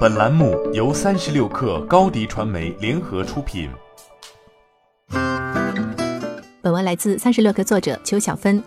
本栏目由三十六氪高低传媒联合出品。本文来自三十六氪作者邱小芬。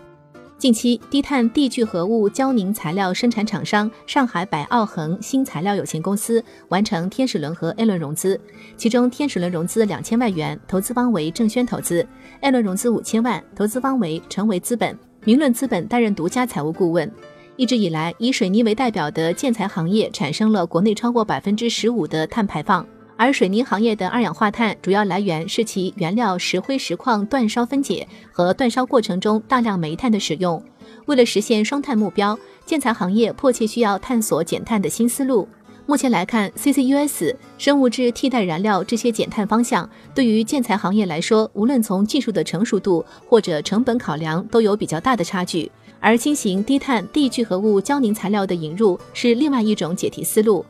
近期，低碳地聚合物胶凝材料生产厂商上海百奥恒新材料有限公司完成天使轮和 A 轮融资，其中天使轮融资两千万元，投资方为正轩投资；A 轮融资五千万，投资方为成为资本。明论资本担任独家财务顾问。一直以来，以水泥为代表的建材行业产生了国内超过百分之十五的碳排放，而水泥行业的二氧化碳主要来源是其原料石灰石矿煅烧分解和煅烧过程中大量煤炭的使用。为了实现双碳目标，建材行业迫切需要探索减碳的新思路。目前来看，CCUS、生物质替代燃料这些减碳方向，对于建材行业来说，无论从技术的成熟度或者成本考量，都有比较大的差距。而新型低碳地聚合物胶凝材料的引入是另外一种解题思路。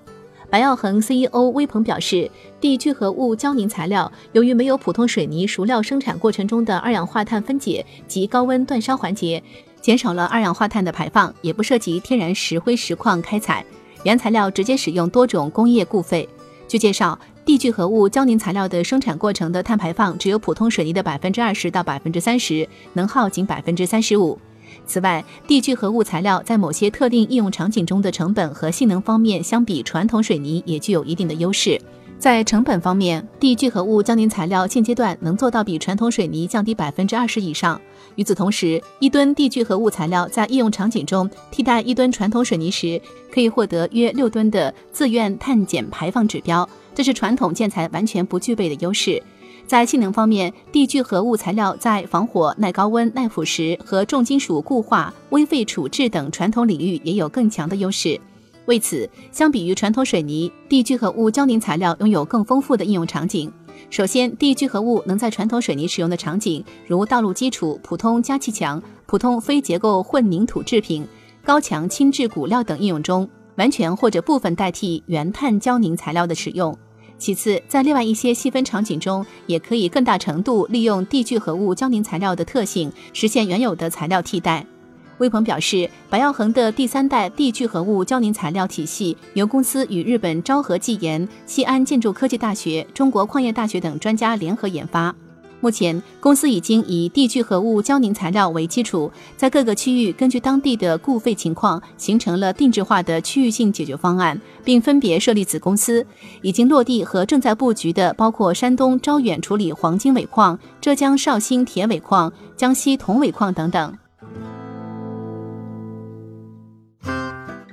白耀恒 CEO 魏鹏表示，地聚合物胶凝材料由于没有普通水泥熟料生产过程中的二氧化碳分解及高温煅烧环节，减少了二氧化碳的排放，也不涉及天然石灰石矿开采，原材料直接使用多种工业固废。据介绍，地聚合物胶凝材料的生产过程的碳排放只有普通水泥的百分之二十到百分之三十，能耗仅百分之三十五。此外，地聚合物材料在某些特定应用场景中的成本和性能方面，相比传统水泥也具有一定的优势。在成本方面，地聚合物胶凝材料现阶段能做到比传统水泥降低百分之二十以上。与此同时，一吨地聚合物材料在应用场景中替代一吨传统水泥时，可以获得约六吨的自愿碳减排放指标，这是传统建材完全不具备的优势。在性能方面，地聚合物材料在防火、耐高温、耐腐蚀和重金属固化、微废处置等传统领域也有更强的优势。为此，相比于传统水泥，地聚合物胶凝材料拥有更丰富的应用场景。首先，地聚合物能在传统水泥使用的场景，如道路基础、普通加气墙、普通非结构混凝土制品、高强轻质骨料等应用中，完全或者部分代替原碳胶凝材料的使用。其次，在另外一些细分场景中，也可以更大程度利用地聚合物胶凝材料的特性，实现原有的材料替代。魏鹏表示，白耀恒的第三代地聚合物胶凝材料体系由公司与日本昭和技研、西安建筑科技大学、中国矿业大学等专家联合研发。目前，公司已经以地聚合物胶凝材料为基础，在各个区域根据当地的固废情况，形成了定制化的区域性解决方案，并分别设立子公司。已经落地和正在布局的包括山东招远处理黄金尾矿、浙江绍兴铁尾矿、江西铜尾矿等等。